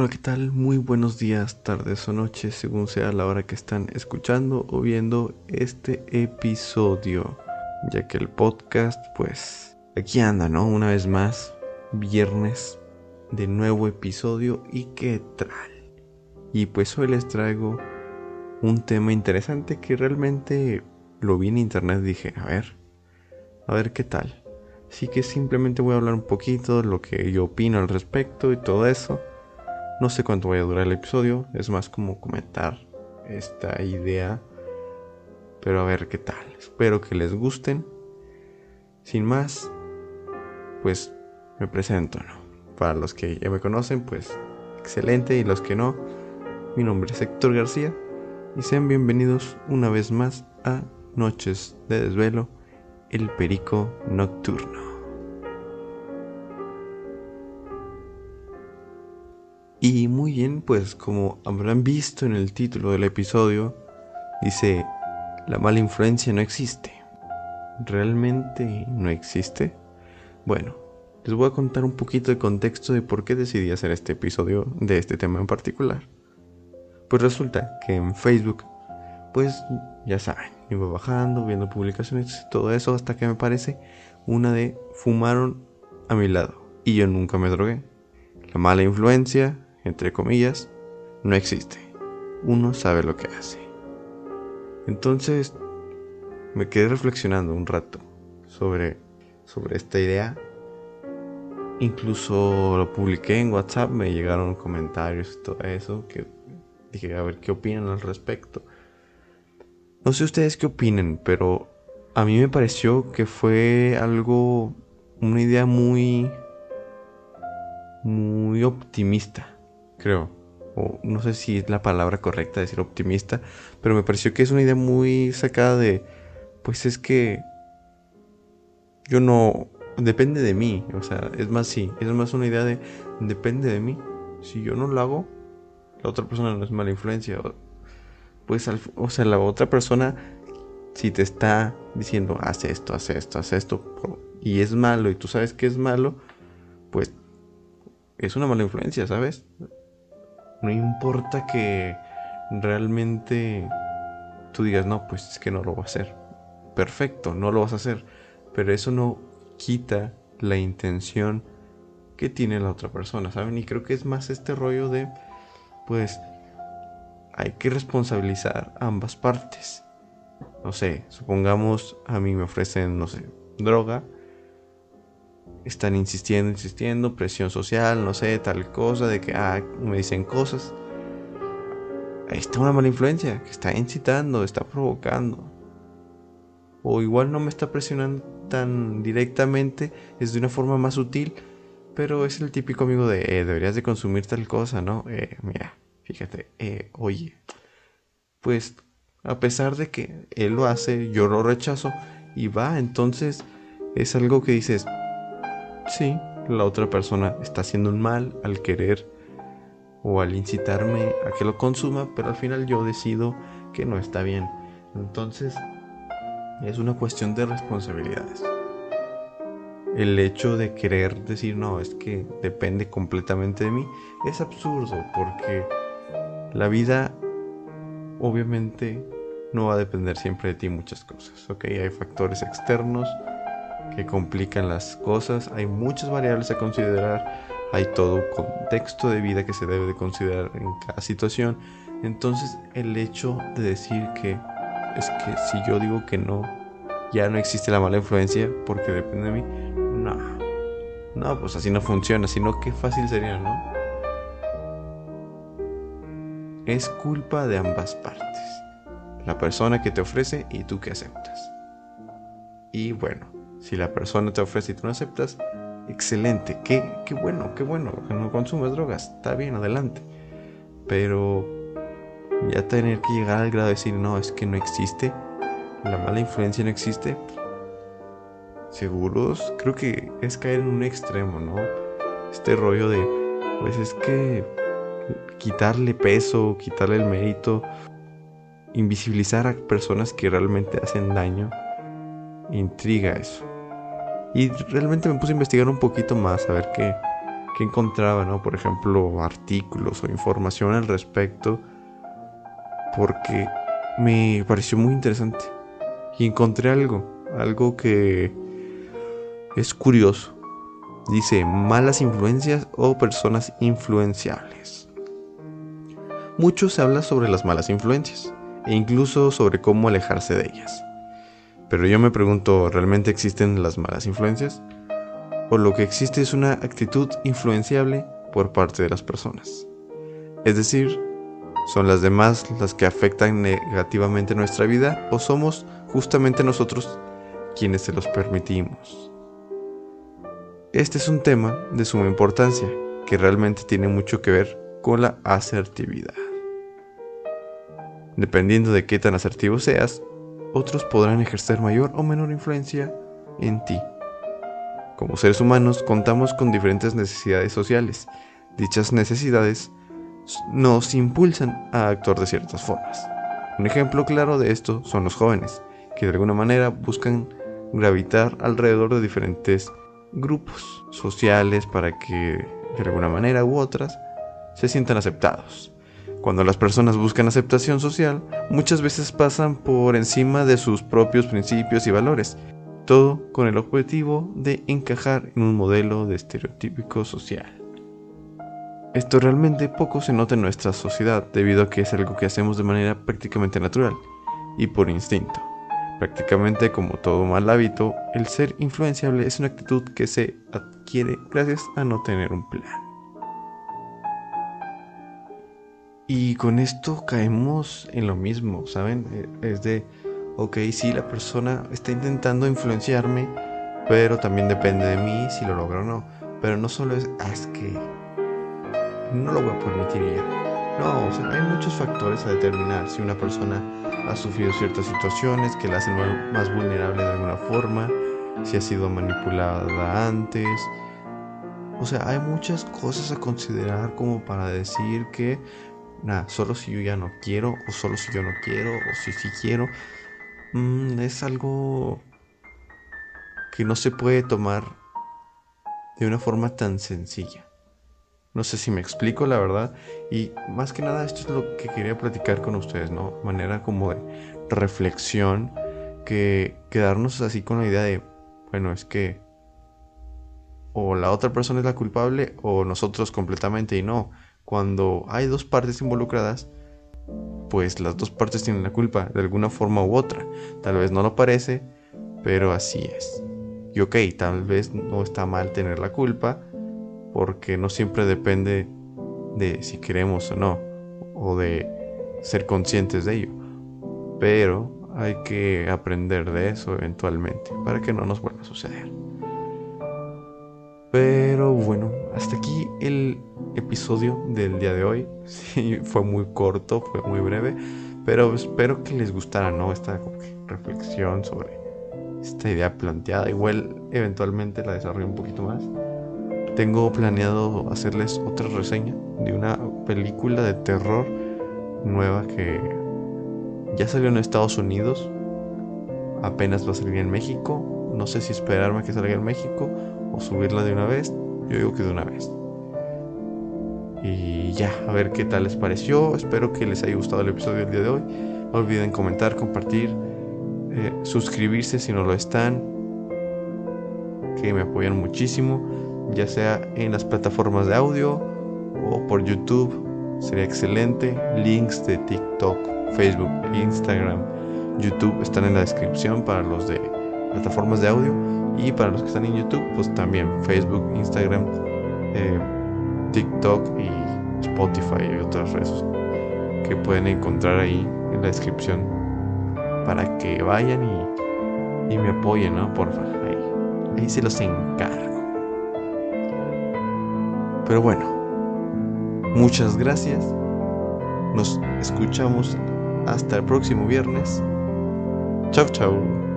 Hola, ¿qué tal? Muy buenos días, tardes o noches, según sea la hora que están escuchando o viendo este episodio, ya que el podcast, pues, aquí anda, ¿no? Una vez más, viernes de nuevo episodio y qué tal. Y pues hoy les traigo un tema interesante que realmente lo vi en internet dije, a ver, a ver qué tal. Así que simplemente voy a hablar un poquito de lo que yo opino al respecto y todo eso. No sé cuánto vaya a durar el episodio, es más como comentar esta idea. Pero a ver qué tal. Espero que les gusten. Sin más, pues me presento, ¿no? Para los que ya me conocen, pues excelente. Y los que no, mi nombre es Héctor García. Y sean bienvenidos una vez más a Noches de Desvelo, el Perico Nocturno. Y muy bien, pues como habrán visto en el título del episodio, dice, la mala influencia no existe. ¿Realmente no existe? Bueno, les voy a contar un poquito de contexto de por qué decidí hacer este episodio de este tema en particular. Pues resulta que en Facebook, pues ya saben, iba bajando, viendo publicaciones, todo eso, hasta que me parece una de fumaron a mi lado. Y yo nunca me drogué. La mala influencia entre comillas, no existe. Uno sabe lo que hace. Entonces, me quedé reflexionando un rato sobre, sobre esta idea. Incluso lo publiqué en WhatsApp, me llegaron comentarios y todo eso, que dije, a ver qué opinan al respecto. No sé ustedes qué opinen, pero a mí me pareció que fue algo, una idea muy, muy optimista creo. O no sé si es la palabra correcta decir optimista, pero me pareció que es una idea muy sacada de, pues es que yo no, depende de mí, o sea, es más sí, es más una idea de, depende de mí. Si yo no lo hago, la otra persona no es mala influencia. Pues, o sea, la otra persona, si te está diciendo, haz esto, haz esto, haz esto, y es malo, y tú sabes que es malo, pues es una mala influencia, ¿sabes? No importa que realmente tú digas, no, pues es que no lo voy a hacer. Perfecto, no lo vas a hacer. Pero eso no quita la intención que tiene la otra persona, ¿saben? Y creo que es más este rollo de, pues, hay que responsabilizar ambas partes. No sé, supongamos a mí me ofrecen, no sé, droga están insistiendo, insistiendo, presión social, no sé, tal cosa, de que ah, me dicen cosas. Ahí está una mala influencia que está incitando, está provocando. O igual no me está presionando tan directamente, es de una forma más sutil, pero es el típico amigo de eh, deberías de consumir tal cosa, ¿no? Eh, mira, fíjate, eh, oye, pues a pesar de que él lo hace, yo lo rechazo y va, entonces es algo que dices, Sí, la otra persona está haciendo un mal al querer o al incitarme a que lo consuma, pero al final yo decido que no está bien. Entonces, es una cuestión de responsabilidades. El hecho de querer decir, no, es que depende completamente de mí, es absurdo porque la vida obviamente no va a depender siempre de ti muchas cosas, ¿ok? Hay factores externos que complican las cosas, hay muchas variables a considerar, hay todo contexto de vida que se debe de considerar en cada situación. Entonces el hecho de decir que es que si yo digo que no, ya no existe la mala influencia porque depende de mí, no, no, pues así no funciona, sino que fácil sería, ¿no? Es culpa de ambas partes, la persona que te ofrece y tú que aceptas. Y bueno, si la persona te ofrece y tú no aceptas, excelente, qué, qué bueno, qué bueno, que no consumes drogas, está bien, adelante. Pero ya tener que llegar al grado de decir, no, es que no existe, la mala influencia no existe, seguros, creo que es caer en un extremo, ¿no? Este rollo de, pues es que quitarle peso, quitarle el mérito, invisibilizar a personas que realmente hacen daño, intriga eso. Y realmente me puse a investigar un poquito más, a ver qué, que encontraba, ¿no? Por ejemplo, artículos o información al respecto, porque me pareció muy interesante. Y encontré algo, algo que es curioso. Dice, malas influencias o personas influenciables. Mucho se habla sobre las malas influencias e incluso sobre cómo alejarse de ellas. Pero yo me pregunto, ¿realmente existen las malas influencias? ¿O lo que existe es una actitud influenciable por parte de las personas? Es decir, ¿son las demás las que afectan negativamente nuestra vida o somos justamente nosotros quienes se los permitimos? Este es un tema de suma importancia que realmente tiene mucho que ver con la asertividad. Dependiendo de qué tan asertivo seas, otros podrán ejercer mayor o menor influencia en ti. Como seres humanos contamos con diferentes necesidades sociales. Dichas necesidades nos impulsan a actuar de ciertas formas. Un ejemplo claro de esto son los jóvenes, que de alguna manera buscan gravitar alrededor de diferentes grupos sociales para que de alguna manera u otras se sientan aceptados. Cuando las personas buscan aceptación social, muchas veces pasan por encima de sus propios principios y valores, todo con el objetivo de encajar en un modelo de estereotípico social. Esto realmente poco se nota en nuestra sociedad debido a que es algo que hacemos de manera prácticamente natural y por instinto. Prácticamente como todo mal hábito, el ser influenciable es una actitud que se adquiere gracias a no tener un plan. Y con esto caemos en lo mismo, ¿saben? E, es de, ok, sí, la persona está intentando influenciarme, pero también depende de mí si lo logra o no. Pero no solo es, ah, es que no lo voy a permitir ya. No, o sea, hay muchos factores a determinar si una persona ha sufrido ciertas situaciones que la hacen más vulnerable de alguna forma, si ha sido manipulada antes. O sea, hay muchas cosas a considerar como para decir que, nada, solo si yo ya no quiero, o solo si yo no quiero, o si sí quiero, mm, es algo que no se puede tomar de una forma tan sencilla. No sé si me explico, la verdad. Y más que nada, esto es lo que quería platicar con ustedes, ¿no? Manera como de reflexión, que quedarnos así con la idea de, bueno, es que o la otra persona es la culpable o nosotros completamente y no. Cuando hay dos partes involucradas, pues las dos partes tienen la culpa de alguna forma u otra. Tal vez no lo parece, pero así es. Y ok, tal vez no está mal tener la culpa, porque no siempre depende de si queremos o no, o de ser conscientes de ello. Pero hay que aprender de eso eventualmente para que no nos vuelva a suceder. Pero bueno, hasta aquí el episodio del día de hoy. Sí, fue muy corto, fue muy breve, pero espero que les gustara, ¿no? Esta reflexión sobre esta idea planteada. Igual eventualmente la desarrollo un poquito más tengo planeado hacerles otra reseña de una película de terror nueva que ya salió en Estados Unidos. Apenas va a salir en México. No sé si esperarme a que salga en México o subirla de una vez. Yo digo que de una vez. Y ya, a ver qué tal les pareció. Espero que les haya gustado el episodio del día de hoy. No olviden comentar, compartir, eh, suscribirse si no lo están. Que me apoyan muchísimo ya sea en las plataformas de audio o por YouTube. Sería excelente. Links de TikTok, Facebook, Instagram, YouTube están en la descripción para los de plataformas de audio. Y para los que están en YouTube, pues también Facebook, Instagram, eh, TikTok y Spotify y otras redes que pueden encontrar ahí en la descripción para que vayan y, me apoyen, ¿no? Porfa, ahí, ahí se los encargo. Pero bueno, muchas gracias. Nos escuchamos hasta el próximo viernes. Chau, chau.